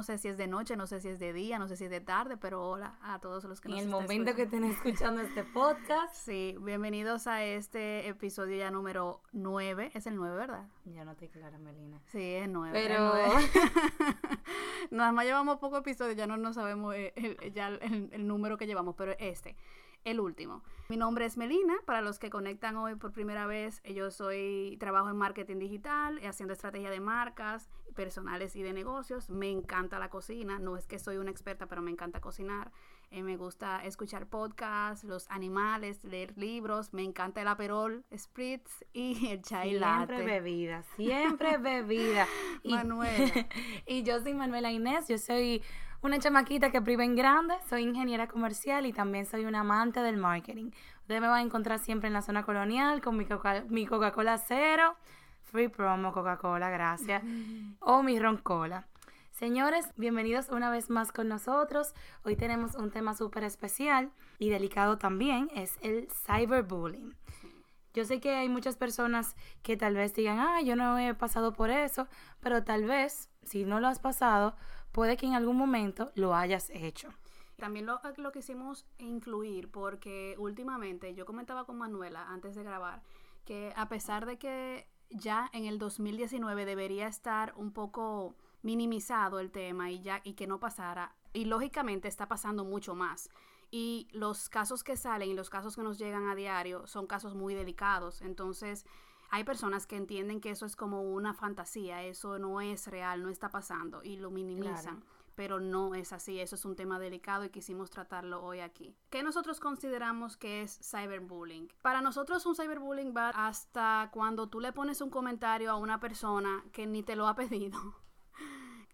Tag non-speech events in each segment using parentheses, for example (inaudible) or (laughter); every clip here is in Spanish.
No sé si es de noche, no sé si es de día, no sé si es de tarde, pero hola a todos los que En nos el están momento que escuchando. estén escuchando este podcast, (laughs) Sí, bienvenidos a este episodio ya número 9. Es el 9, ¿verdad? yo no estoy clara, Melina. Sí, es 9. Pero- (laughs) (laughs) Nada más llevamos pocos episodios, ya no, no sabemos eh, el, ya el, el número que llevamos, pero este, el último. Mi nombre es Melina, para los que conectan hoy por primera vez, eh, yo soy, trabajo en marketing digital, eh, haciendo estrategia de marcas personales y de negocios. Me encanta la cocina, no es que soy una experta, pero me encanta cocinar. Eh, me gusta escuchar podcasts, los animales, leer libros, me encanta el aperol, spritz y el chai Siempre latte. bebida, (laughs) siempre bebida. Y, Manuela. (laughs) y yo soy Manuela Inés, yo soy una chamaquita que priva en grande, soy ingeniera comercial y también soy una amante del marketing. Ustedes me van a encontrar siempre en la zona colonial con mi Coca- mi Coca-Cola cero, free promo Coca-Cola, gracias, (laughs) o mi ron cola. Señores, bienvenidos una vez más con nosotros. Hoy tenemos un tema súper especial y delicado también, es el cyberbullying. Yo sé que hay muchas personas que tal vez digan, ah, yo no he pasado por eso, pero tal vez, si no lo has pasado, puede que en algún momento lo hayas hecho. También lo, quisimos incluir porque últimamente yo comentaba con Manuela antes de grabar que a pesar de que ya en el 2019 debería estar un poco minimizado el tema y ya y que no pasara y lógicamente está pasando mucho más y los casos que salen y los casos que nos llegan a diario son casos muy delicados entonces hay personas que entienden que eso es como una fantasía eso no es real no está pasando y lo minimizan Claro. pero no es así, eso es un tema delicado y quisimos tratarlo hoy aquí. ¿Qué nosotros consideramos que es cyberbullying? Para nosotros un cyberbullying va hasta cuando tú le pones un comentario a una persona que ni te lo ha (laughs) pedido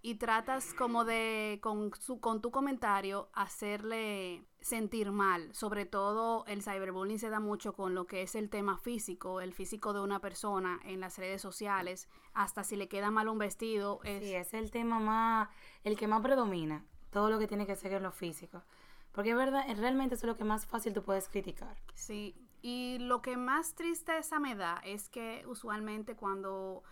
y tratas como de con su con tu comentario hacerle sentir mal. Sobre todo el cyberbullying se da mucho con lo que es el tema físico, el físico de una persona en las redes sociales, hasta si le queda mal un vestido, es Sí, es el tema más, el que más predomina, todo lo que tiene que ser en lo físico. Porque es verdad, realmente eso es lo que más fácil tú puedes criticar. Sí, y lo que más tristeza me da es que usualmente cuando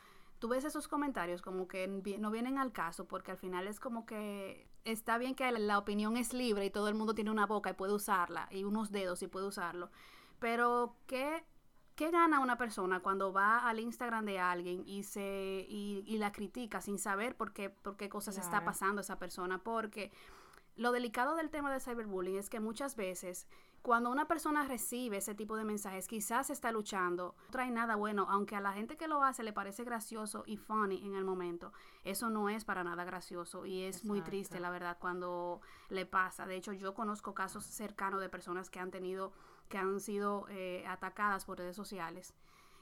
tú ves esos comentarios como que no vienen al caso, porque al final es como que está bien que la opinión es libre y todo el mundo tiene una boca y puede usarla, y unos dedos y puede usarlo, pero ¿qué, qué gana una persona cuando va al Instagram de alguien y, se, y, y la critica sin saber por qué, por qué cosas está pasando esa persona? Porque lo delicado del tema del cyberbullying es que muchas veces cuando una persona recibe ese tipo de mensajes, quizás está luchando, no trae nada bueno, aunque a la gente que lo hace le parece gracioso y funny en el momento, eso no es para nada gracioso y es muy triste, la verdad, cuando le pasa. De hecho, yo conozco casos cercanos de personas que han tenido, que han sido eh, atacadas por redes sociales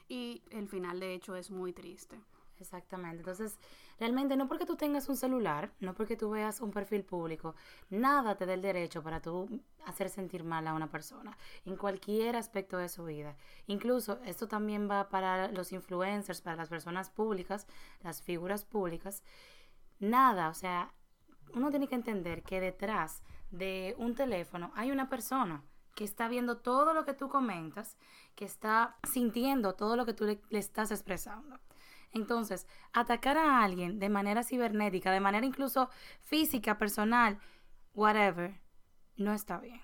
y el final, de hecho, es muy triste. Exactamente. Entonces, realmente no porque tú tengas un celular, no porque tú veas un perfil público, nada te da el derecho para tú hacer sentir mal a una persona en cualquier aspecto de su vida. Incluso esto también va para los influencers, para las personas públicas, las figuras públicas. Nada, o sea, uno tiene que entender que detrás de un teléfono hay una persona que está viendo todo lo que tú comentas, que está sintiendo todo lo que tú le, estás expresando. Entonces, atacar a alguien de manera cibernética, de manera incluso física, personal, whatever, no está bien.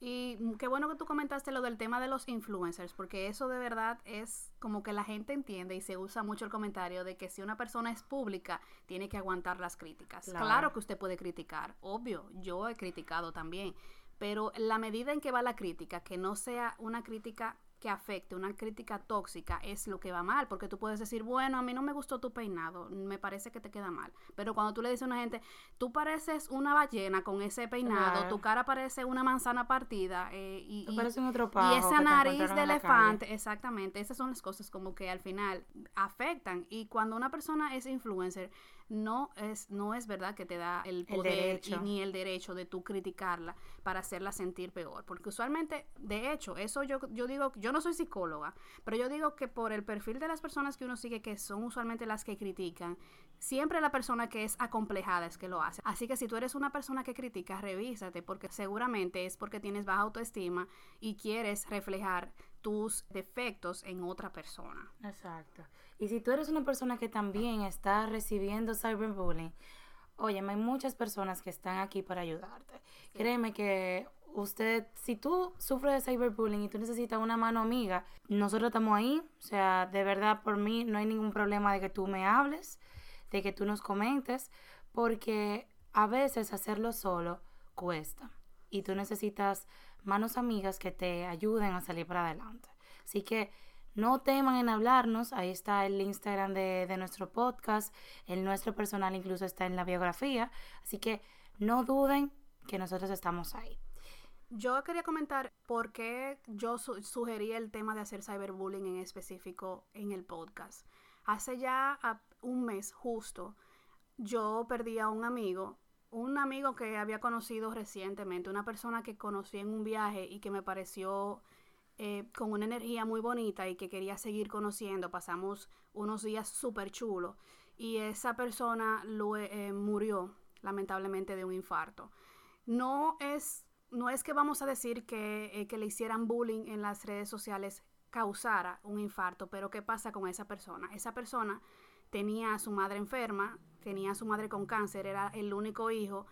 Y mm, qué bueno que tú comentaste lo del tema de los influencers, porque eso de verdad es como que la gente entiende y se usa mucho el comentario de que si una persona es pública, tiene que aguantar las críticas. Claro. Claro, que usted puede criticar, obvio, yo he criticado también, pero la medida en que va la crítica, que no sea una crítica que afecte, una crítica tóxica, es lo que va mal, porque tú puedes decir, bueno, a mí no me gustó tu peinado, me parece que te queda mal, pero cuando tú le dices a una gente, tú pareces una ballena con ese peinado, tu cara parece una manzana partida, eh, y, y- esa nariz de elefante, exactamente, esas son las cosas como que al final afectan, y cuando una persona es influencer, no es, no es verdad que te da el poder y ni el derecho de tú criticarla para hacerla sentir peor. Porque usualmente, de hecho, eso yo, yo digo, yo no soy psicóloga, pero yo digo que por el perfil de las personas que uno sigue, que son usualmente las que critican, siempre la persona que es acomplejada es que lo hace. Así que si tú eres una persona que critica, revísate, porque seguramente es porque tienes baja autoestima y quieres reflejar tus defectos en otra persona. Exacto. Y si tú eres una persona que también está recibiendo cyberbullying, oye, hay muchas personas que están aquí para ayudarte. Créeme que usted, si tú sufres de cyberbullying y tú necesitas una mano amiga, nosotros estamos ahí. O sea, de verdad, por mí no hay ningún problema de que tú me hables, de que tú nos comentes, porque a veces hacerlo solo cuesta. Y tú necesitas manos amigas que te ayuden a salir para adelante. Así que no teman en hablarnos, ahí está el Instagram de, de, nuestro podcast, el nuestro personal incluso está en la biografía, así que no duden que nosotros estamos ahí. Yo quería comentar por qué yo su sugerí el tema de hacer cyberbullying en específico en el podcast. Hace ya un mes justo, yo perdí a un amigo, un amigo que había conocido recientemente, una persona que conocí en un viaje y que me pareció eh, con una energía muy bonita y que quería seguir conociendo. Pasamos unos días súper chulos y esa persona eh, murió lamentablemente de un infarto. No es no es que vamos a decir que, eh, que le hicieran bullying en las redes sociales causara un infarto, pero ¿qué pasa con esa persona? Esa persona tenía a su madre enferma, tenía a su madre con cáncer, era el único hijo,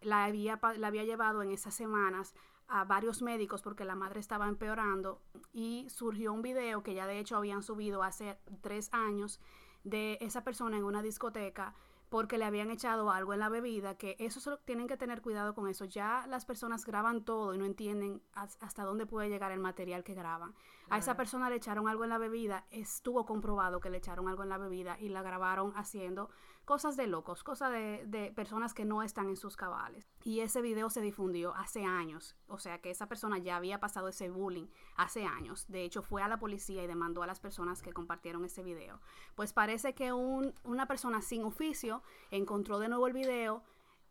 la había, la había llevado en esas semanas a varios médicos porque la madre estaba empeorando y surgió un video que ya de hecho habían subido hace tres años de esa persona en una discoteca porque le habían echado algo en la bebida, que eso solo, tienen que tener cuidado con eso. Ya las personas graban todo y no entienden hasta dónde puede llegar el material que graban. A esa persona le echaron algo en la bebida, estuvo comprobado que le echaron algo en la bebida y la grabaron haciendo cosas de locos, cosas de, de, personas que no están en sus cabales. Y ese video se difundió hace años, o sea que esa persona ya había pasado ese bullying hace años. De hecho, fue a la policía y demandó a las personas que compartieron ese video. Pues parece que un, una persona sin oficio encontró de nuevo el video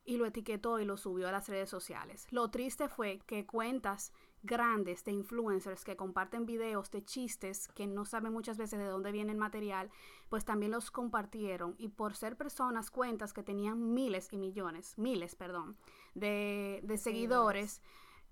y lo etiquetó y lo subió a las redes sociales. Lo triste fue que cuentas grandes de influencers que comparten videos de chistes que no saben muchas veces de dónde viene el material, pues también los compartieron y por ser personas cuentas que tenían miles y millones, miles, perdón, de, de seguidores,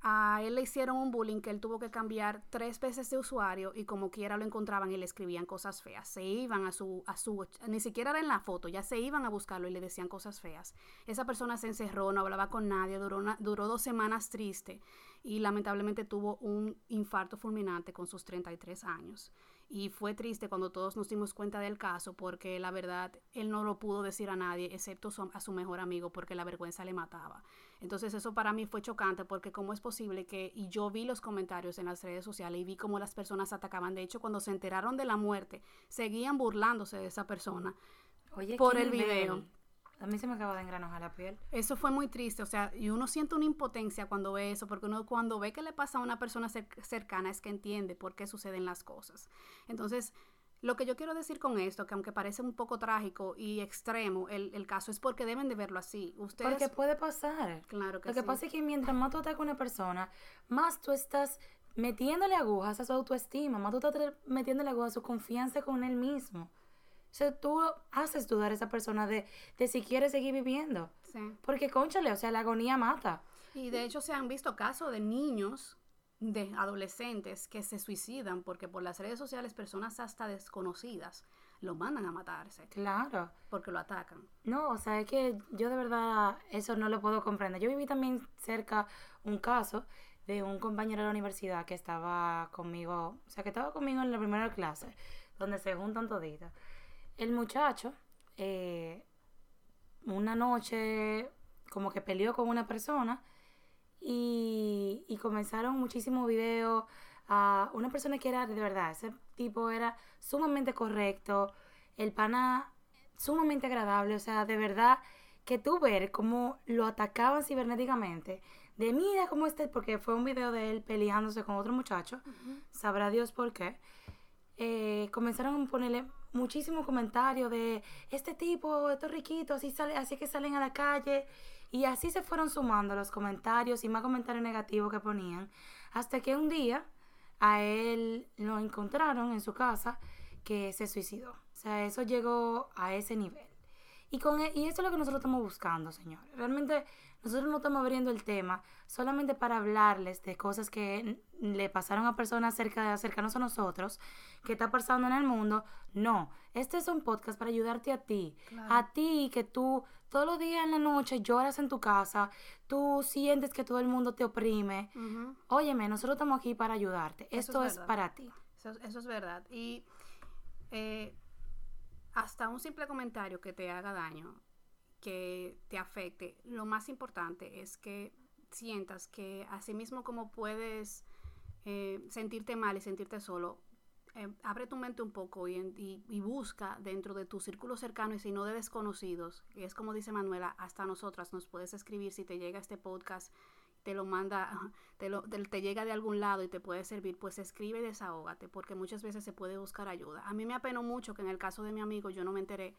a él le hicieron un bullying que él tuvo que cambiar tres veces de usuario y como quiera lo encontraban y le escribían cosas feas. Se iban a su, a su, ni siquiera era en la foto, ya se iban a buscarlo y le decían cosas feas. Esa persona se encerró, no hablaba con nadie, duró, duró dos semanas triste y lamentablemente tuvo un infarto fulminante con sus 33 años. Y fue triste cuando todos nos dimos cuenta del caso porque la verdad él no lo pudo decir a nadie excepto a su mejor amigo porque la vergüenza le mataba. Entonces eso para mí fue chocante porque cómo es posible que, y yo vi los comentarios en las redes sociales y vi cómo las personas atacaban. De hecho, cuando se enteraron de la muerte, seguían burlándose de esa persona por el video. A mí se me acaba de engranojar la piel. Eso fue muy triste, o sea, y uno siente una impotencia cuando ve eso, porque uno cuando ve que le pasa a una persona cercana es que entiende por qué suceden las cosas. Entonces, lo que yo quiero decir con esto, que aunque parece un poco trágico y extremo el, el caso, es porque deben de verlo así. Ustedes... Porque puede pasar. Claro que Lo que pasa es que mientras más tú atacas a una persona, más tú estás metiéndole agujas a su autoestima, más tú estás metiéndole agujas a su confianza con él mismo. O sea, tú haces dudar a esa persona de, de si quiere seguir viviendo. Sí. Porque, conchale, o sea, la agonía mata. Y de hecho se han visto casos de niños, de adolescentes que se suicidan porque por las redes sociales personas hasta desconocidas lo mandan a matarse. Claro. Porque lo atacan. No, o sea, es que yo de verdad eso no lo puedo comprender. Yo viví también cerca un caso de un compañero de la universidad que estaba conmigo, o sea, que estaba conmigo en la primera clase, donde se juntan toditas. El muchacho, eh, una noche, como que peleó con una persona y, y comenzaron muchísimos videos a una persona que era de verdad, ese tipo era sumamente correcto, el pana sumamente agradable, o sea, de verdad que tú ver cómo lo atacaban cibernéticamente, de mira cómo está, porque fue un video de él peleándose con otro muchacho, sabrá Dios por qué, eh, comenzaron a ponerle muchísimos comentarios de este tipo, estos riquitos, así, sale, así que salen a la calle. Y así se fueron sumando los comentarios y más comentarios negativos que ponían. Hasta que un día a él lo encontraron en su casa que se suicidó. O sea, eso llegó a ese nivel. Y, con, e- y eso es lo que nosotros estamos buscando, señores. Realmente nosotros no estamos abriendo el tema solamente para hablarles de cosas que le pasaron a personas cerca, cercanos a nosotros, que está pasando en el mundo. No, este es un podcast para ayudarte a ti. Claro. A ti que tú todos los días en la noche lloras en tu casa, tú sientes que todo el mundo te oprime. Ujú. Óyeme, nosotros estamos aquí para ayudarte. Eso Esto es para ti. Eso, eso es verdad. Y eh, hasta un simple comentario que te haga daño, que te afecte, lo más importante es que sientas que así mismo como puedes eh, sentirte mal y sentirte solo, eh, abre tu mente un poco y, busca dentro de tu círculo cercano y si no de desconocidos, es como dice Manuela, hasta nosotras nos puedes escribir si te llega este podcast, te lo manda, (laughs) te llega de algún lado y te puede servir, pues escribe y desahógate, porque muchas veces se puede buscar ayuda. A mí me apenó mucho que en el caso de mi amigo yo no me enteré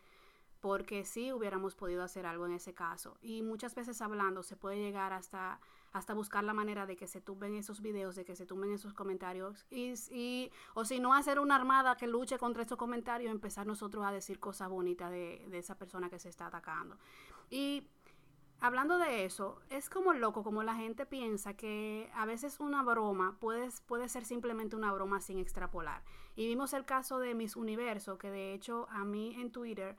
porque sí hubiéramos podido hacer algo en ese caso. Y muchas veces hablando se puede llegar hasta, hasta buscar la manera de que se tumben esos videos, de que se tumben esos comentarios. Y, o si no, hacer una armada que luche contra estos comentarios, empezar nosotros a decir cosas bonitas de, de esa persona que se está atacando. Y hablando de eso, es como loco, como la gente piensa que a veces una broma puede, puede ser simplemente una broma sin extrapolar. Y vimos el caso de Miss Universo, que de hecho a mí en Twitter,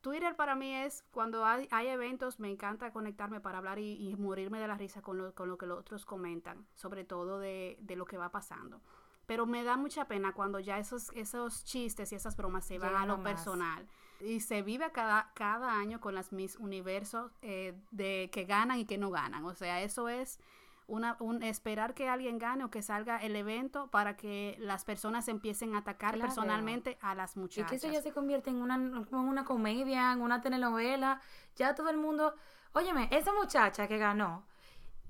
Twitter para mí es cuando hay, hay eventos, me encanta conectarme para hablar y, y morirme de la risa con lo, con lo que los otros comentan, sobre todo de, de lo que va pasando. Pero me da mucha pena cuando ya esos, esos chistes y esas bromas se van a lo más. personal. Y se vive cada, cada año con las Miss Universos eh, de que ganan y que no ganan. O sea, eso es una, un, esperar que alguien gane o que salga el evento para que las personas empiecen a atacar Claro. personalmente a las Y muchachas. que eso ya se convierte en una, en una comedia, en una telenovela. Ya todo el mundo. Óyeme, esa muchacha que ganó,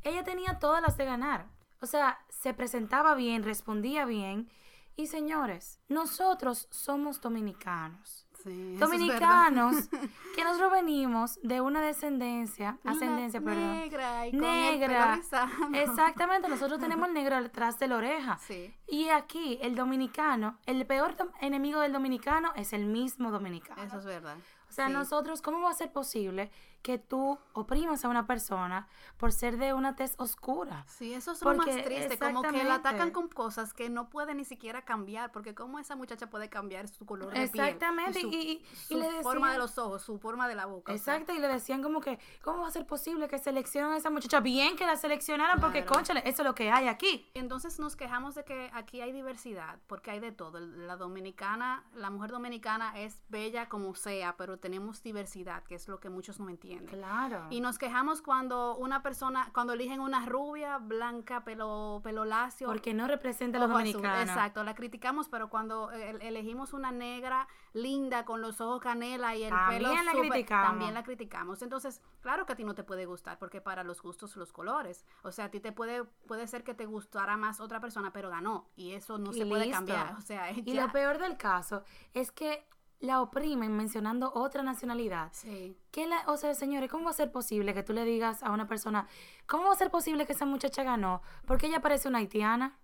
ella tenía todas las de ganar. O sea, se presentaba bien, respondía bien. Y señores, nosotros somos dominicanos. Sí, es. Dominicanos, que nosotros venimos de una descendencia, ascendencia, La perdón. Negra y con Negra. el pelo rizado. Exactamente, nosotros tenemos el negro detrás de la oreja. Sí. Y aquí, el dominicano, el peor enemigo del dominicano es el mismo dominicano. Eso es verdad. O sea, Sí. nosotros, ¿cómo va a ser posible que tú oprimas a una persona por ser de una tez oscura? Sí, eso es lo más triste, como que la exactamente. atacan con cosas que no puede ni siquiera cambiar, porque cómo esa muchacha puede cambiar su color de Exactamente, piel, y- y- y su, le su decían- forma de los ojos, su forma de la boca. o sea, Exacto, y le decían como que, ¿cómo va a ser posible que seleccionen a esa muchacha? Bien que la seleccionaran, porque, conchale, eso es lo que hay aquí. Entonces nos quejamos de que aquí hay diversidad, porque hay de todo. La dominicana, la mujer dominicana es bella como sea, pero tenemos diversidad, que es lo que muchos no entienden. Claro. Y nos quejamos cuando una persona, cuando eligen una rubia, blanca, pelo, pelo lacio. Porque no representa a los azul. dominicanos. Exacto, la criticamos, pero cuando eh, elegimos una negra linda con los ojos canela y el También pelo la súper- criticamos. también la criticamos. Entonces, claro que a ti no te puede gustar, porque para los gustos los colores. O sea, a ti te puede puede ser que te gustara más otra persona, pero ganó y eso no Y se puede cambiar. O sea, Y lo peor del caso es que la oprimen mencionando otra nacionalidad. Sí. ¿Qué la, o sea, señores, ¿cómo va a ser posible que tú le digas a una persona, ¿cómo va a ser posible que esa muchacha ganó? Porque ella parece una haitiana.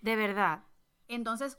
De verdad. Entonces,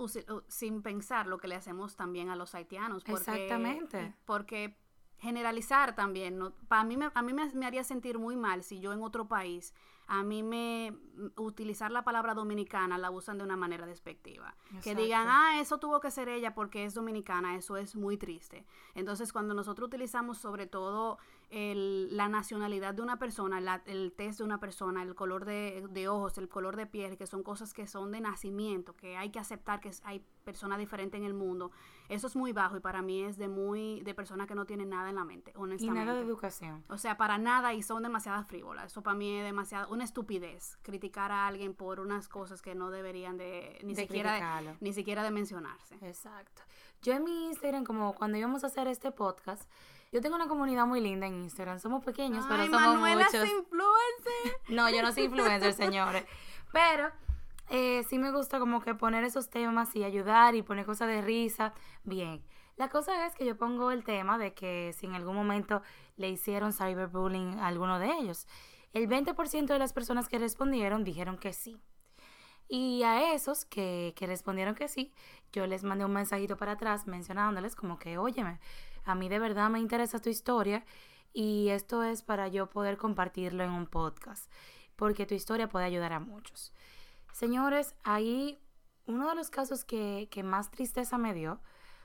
sin pensar lo que le hacemos también a los haitianos. Porque, Exactamente. Porque generalizar también, ¿no? Para mí, me, a mí me, me haría sentir muy mal si yo en otro país, a mí me, utilizar la palabra dominicana la usan de una manera despectiva. Que digan, ah, eso tuvo que ser ella porque es dominicana, eso es muy triste. Entonces, cuando nosotros utilizamos sobre todo el- la nacionalidad de una persona, la- el test de una persona, el color de, de ojos, el color de piel, que son cosas que son de nacimiento, que hay que aceptar que hay personas diferentes en el mundo, eso es muy bajo y para mí es de muy de persona que no tiene nada en la mente, Y honestamente. nada de educación. O sea, para nada y son demasiadas frívolas. Eso para mí es demasiado una estupidez criticar a alguien por unas cosas que no deberían de ni De siquiera de, ni siquiera de mencionarse. Exacto. Yo en mi Instagram, como cuando íbamos a hacer este podcast, yo tengo una comunidad muy linda en Instagram. Somos pequeños, pero Ay, somos Manuela muchos. es influencer. (laughs) No, yo no soy influencer, (laughs) señores. Pero eh, sí me gusta como que poner esos temas y ayudar y poner cosas de risa. Bien. La cosa es que yo pongo el tema de que si en algún momento le hicieron cyberbullying a alguno de ellos. El 20% de las personas que respondieron dijeron que sí. Y a esos que, que respondieron que sí, yo les mandé un mensajito para atrás mencionándoles como que, óyeme, A mí de verdad me interesa tu historia y esto es para yo poder compartirlo en un podcast, porque tu historia puede ayudar a muchos. Señores, ahí uno de los casos que, que más tristeza me dio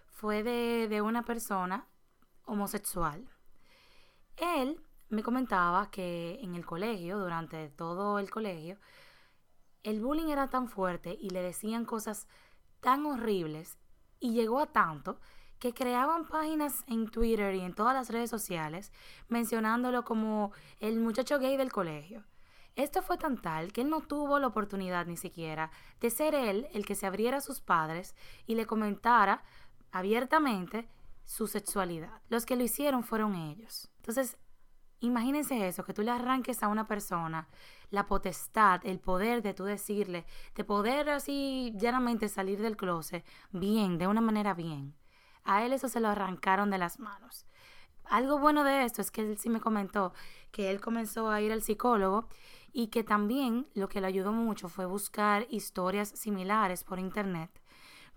fue de, de una persona homosexual. Él me comentaba que en el colegio, durante todo el colegio, el bullying era tan fuerte y le decían cosas tan horribles y llegó a tanto que creaban páginas en Twitter y en todas las redes sociales mencionándolo como el muchacho gay del colegio. Esto fue tan tal que él no tuvo la oportunidad ni siquiera de ser él el que se abriera a sus padres y le comentara abiertamente su sexualidad. Los que lo hicieron fueron ellos. Entonces, imagínense eso, que tú le arranques a una persona la potestad, el poder de tú decirle, de poder así llanamente salir del closet bien, de una manera bien. A él eso se lo arrancaron de las manos. Algo bueno de esto es que él sí me comentó que él comenzó a ir al psicólogo y que también lo que le ayudó mucho fue buscar historias similares por internet,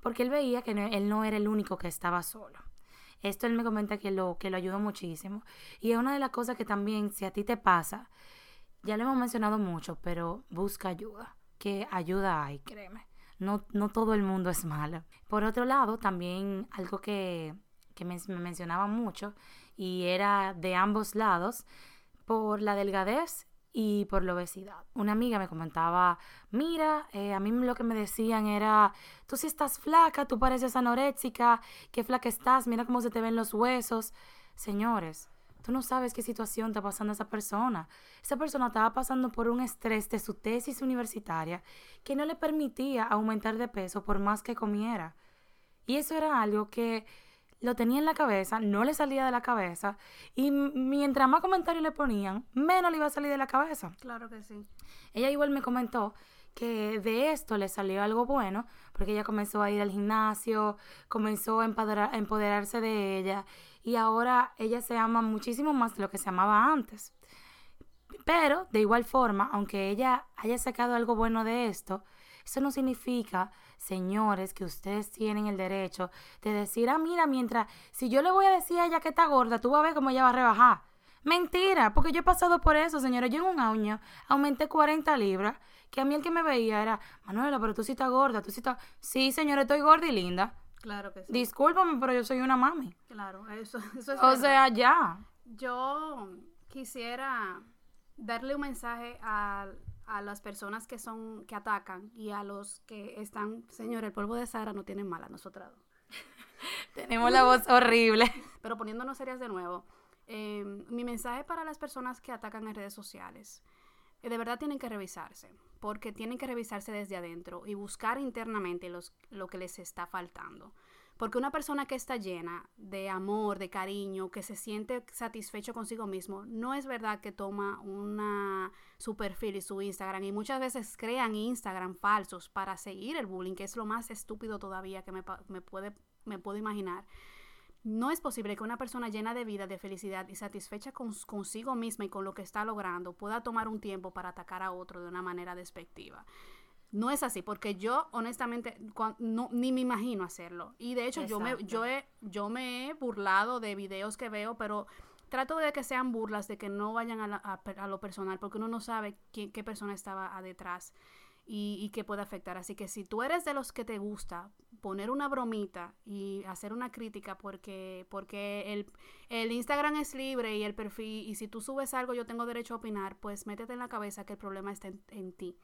porque él veía que él no era el único que estaba solo. Esto él me comenta que lo, que lo ayudó muchísimo. Y es una de las cosas que también, si a ti te pasa, ya lo hemos mencionado mucho, pero busca ayuda, que ayuda hay, créeme. No, no todo el mundo es malo. Por otro lado, también algo que, que me, me mencionaba mucho y era de ambos lados, por la delgadez y por la obesidad. Una amiga me comentaba, mira, eh, a mí lo que me decían era, tú si estás flaca, tú pareces anoréxica, qué flaca estás, mira cómo se te ven los huesos. Señores, tú no sabes qué situación está pasando esa persona. Esa persona estaba pasando por un estrés de su tesis universitaria que no le permitía aumentar de peso por más que comiera. Y eso era algo que lo tenía en la cabeza, no le salía de la cabeza, y mientras más comentarios le ponían, menos le iba a salir de la cabeza. Claro que sí. Ella igual me comentó que de esto le salió algo bueno, porque ella comenzó a ir al gimnasio, comenzó a empoderarse de ella, y ahora ella se ama muchísimo más de lo que se amaba antes. Pero, de igual forma, aunque ella haya sacado algo bueno de esto, eso no significa señores, que ustedes tienen el derecho de decir, ah, mira, mientras, si yo le voy a decir a ella que está gorda, tú vas a ver cómo ella va a rebajar. Mentira, porque yo he pasado por eso, señores. Yo en un año aumenté 40 libras, que a mí el que me veía era, Manuela, pero tú sí estás gorda, tú sí estás... Sí, señores, estoy gorda y linda. Claro que sí. Discúlpame, pero yo soy una mami. Claro, eso, eso es O sea, ya. Yo quisiera darle un mensaje al a las personas que son que atacan y a los que están, señor, el polvo de Sara no tiene mala, nosotros. (laughs) Tenemos la voz horrible. Pero poniéndonos serias de nuevo, em, mi mensaje para las personas que atacan en redes sociales, eh, de verdad tienen que revisarse, porque tienen que revisarse desde adentro y buscar internamente los, lo que les está faltando. Porque una persona que está llena de amor, de cariño, que se siente satisfecho consigo mismo, no es verdad que toma una, su perfil y su Instagram y muchas veces crean Instagram falsos para seguir el bullying, que es lo más estúpido todavía que me, puede, me puedo imaginar. No es posible que una persona llena de vida, de felicidad y satisfecha con, consigo misma y con lo que está logrando pueda tomar un tiempo para atacar a otro de una manera despectiva. No es así, porque yo honestamente no, ni me imagino hacerlo. Y de hecho yo me, yo, he, yo me he burlado de videos que veo, pero trato de que sean burlas, de que no vayan a, lo personal, porque uno no sabe quién, qué persona estaba detrás y, y qué puede afectar. Así que si tú eres de los que te gusta poner una bromita y hacer una crítica porque, porque el, el Instagram es libre y el perfil, y si tú subes algo yo tengo derecho a opinar, pues métete en la cabeza que el problema está en ti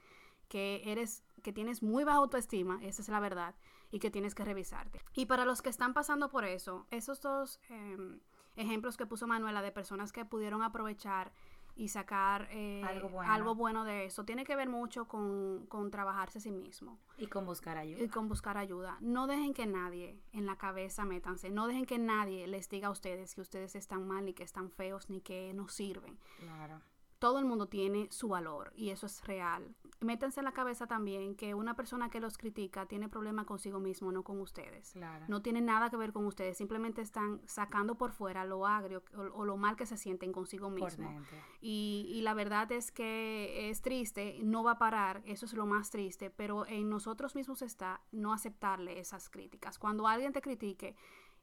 que eres, que tienes muy baja autoestima, esa es la verdad, y que tienes que revisarte. Y para los que están pasando por eso, esos dos em, ejemplos que puso Manuela de personas que pudieron aprovechar y sacar eh, algo, bueno. de eso. Tiene que ver mucho con, con, trabajarse a sí mismo. Y con buscar ayuda. Y con buscar ayuda. No dejen que nadie en la cabeza métanse. No dejen que nadie les diga a ustedes que ustedes están mal, ni que están feos, ni que no sirven. Claro todo el mundo tiene su valor y eso es real. Métanse en la cabeza también que una persona que los critica tiene problema consigo mismo, no con ustedes. No tiene nada que ver con ustedes, simplemente están sacando por fuera lo agrio o, lo mal que se sienten consigo mismo. Y, y, la verdad es que es triste, no va a parar, eso es lo más triste, pero en nosotros mismos está no aceptarle esas críticas. Cuando alguien te critique,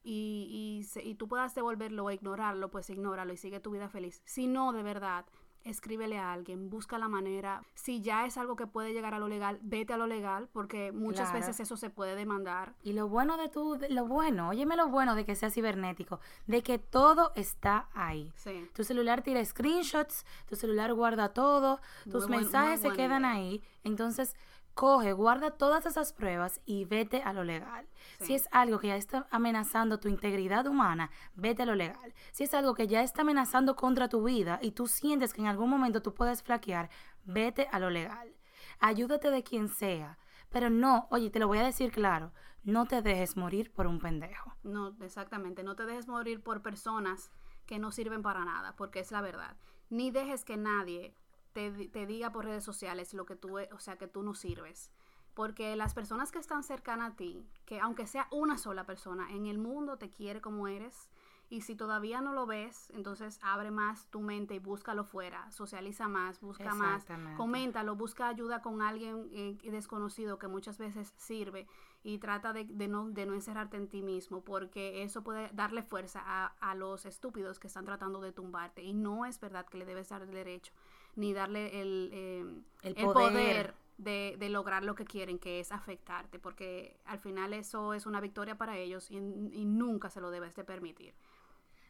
y, y, y tú puedas devolverlo o ignorarlo, pues ignóralo y sigue tu vida feliz. Si no, de verdad, escríbele a alguien, busca la manera. Si ya es algo que puede llegar a lo legal, vete a lo legal, porque muchas Claro. veces eso se puede demandar. Y lo bueno de de- lo bueno, óyeme lo bueno de que sea cibernético, de que todo está ahí. Sí. Tu celular tira screenshots, tu celular guarda todo, tus Muy mensajes se quedan idea. ahí. Entonces, coge, guarda todas esas pruebas y vete a lo legal. Si es algo que ya está amenazando tu integridad humana, vete a lo legal. Si es algo que ya está amenazando contra tu vida y tú sientes que en algún momento tú puedes flaquear, vete a lo legal. Ayúdate de quien sea. Pero no, oye, te lo voy a decir claro, no te dejes morir por un pendejo. No, exactamente. No te dejes morir por personas que no sirven para nada, porque es la verdad. Ni dejes que nadie te, di- te diga por redes sociales lo que tú, e- o sea, que tú no sirves. Porque las personas que están cercanas a ti, que aunque sea una sola persona en el mundo te quiere como eres, y si todavía no lo ves, entonces abre más tu mente y búscalo fuera, socializa más, busca más, coméntalo, busca ayuda con alguien eh, desconocido que muchas veces sirve y trata de, de no, de no encerrarte en ti mismo porque eso puede darle fuerza a, a los estúpidos que están tratando de tumbarte y no es verdad que le debes dar el derecho ni darle el, eh, El el poder. poder de, de lograr lo que quieren, que es afectarte, porque al final eso es una victoria para ellos y, y nunca se lo debes de permitir.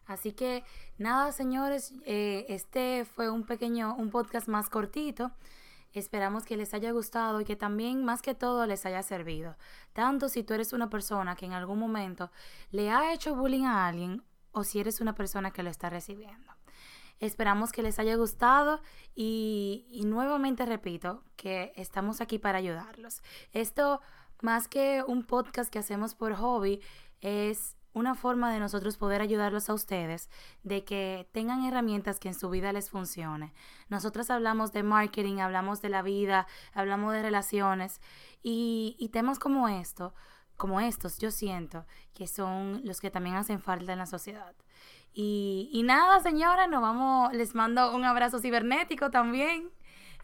Así que nada, señores, eh, este fue un pequeño, un podcast más cortito. Esperamos que les haya gustado y que también, más que todo, les haya servido. Tanto si tú eres una persona que en algún momento le ha hecho bullying a alguien o si eres una persona que lo está recibiendo. Esperamos que les haya gustado y, nuevamente repito que estamos aquí para ayudarlos. Esto, más que un podcast que hacemos por hobby, es una forma de nosotros poder ayudarlos a ustedes, de que tengan herramientas que en su vida les funcione. Nosotros hablamos de marketing, hablamos de la vida, hablamos de relaciones y, y temas como esto, como estos, yo siento que son los que también hacen falta en la sociedad. Y, y nada, señores, nos vamos, les mando un abrazo cibernético también.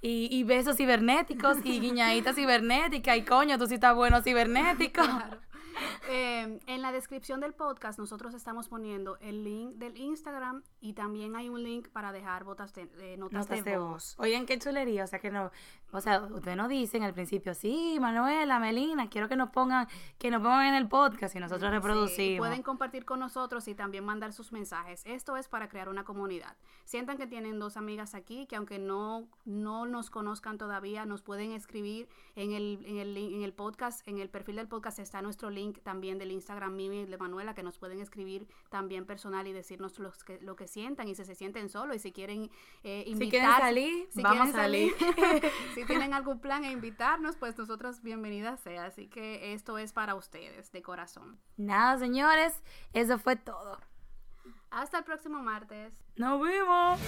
Y, y besos cibernéticos y (laughs) guiñaditas cibernéticas. Y coño, tú sí estás bueno cibernético. Claro. (laughs) Eh, en la descripción del podcast nosotros estamos poniendo el link del Instagram y también hay un link para dejar botas de, de notas, Notas de, voz. voz. Oigan, qué chulería. O sea, que no. O sea, ustedes no dicen al principio, sí, Manuela, Melina, quiero que nos pongan, que nos pongan en el podcast y nosotros Sí, reproducimos. pueden compartir con nosotros y también mandar sus mensajes. Esto es para crear una comunidad. Sientan que tienen dos amigas aquí que aunque no, no nos conozcan todavía, nos pueden escribir en el, en, el, link- en el podcast, en el perfil del podcast está nuestro link también del Instagram mío y de Manuela, que nos pueden escribir también personal y decirnos los que, lo que sientan y si se sienten solos y si quieren eh, Si invitar. quieren salir, si vamos quieren a salir. (laughs) si (laughs) tienen algún plan e invitarnos, pues nosotros bienvenidas sea. Así que esto es para ustedes, de corazón. Nada, señores, eso fue todo. Hasta el próximo martes. Nos vemos.